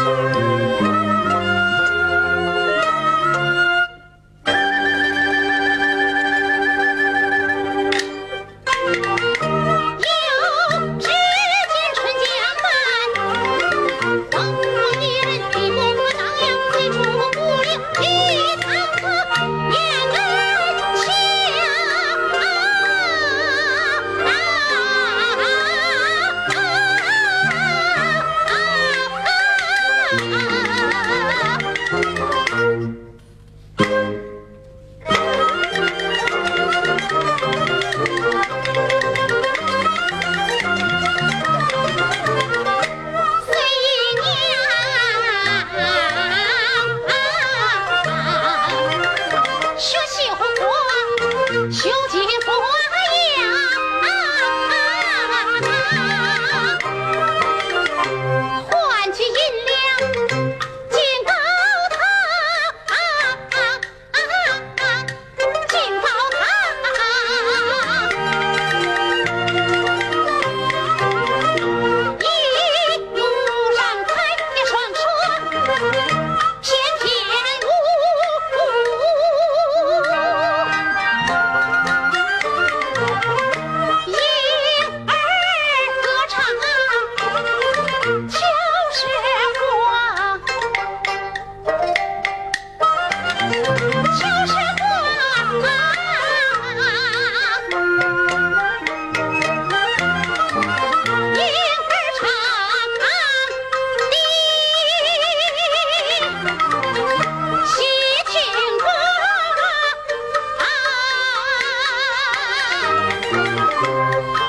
Música Música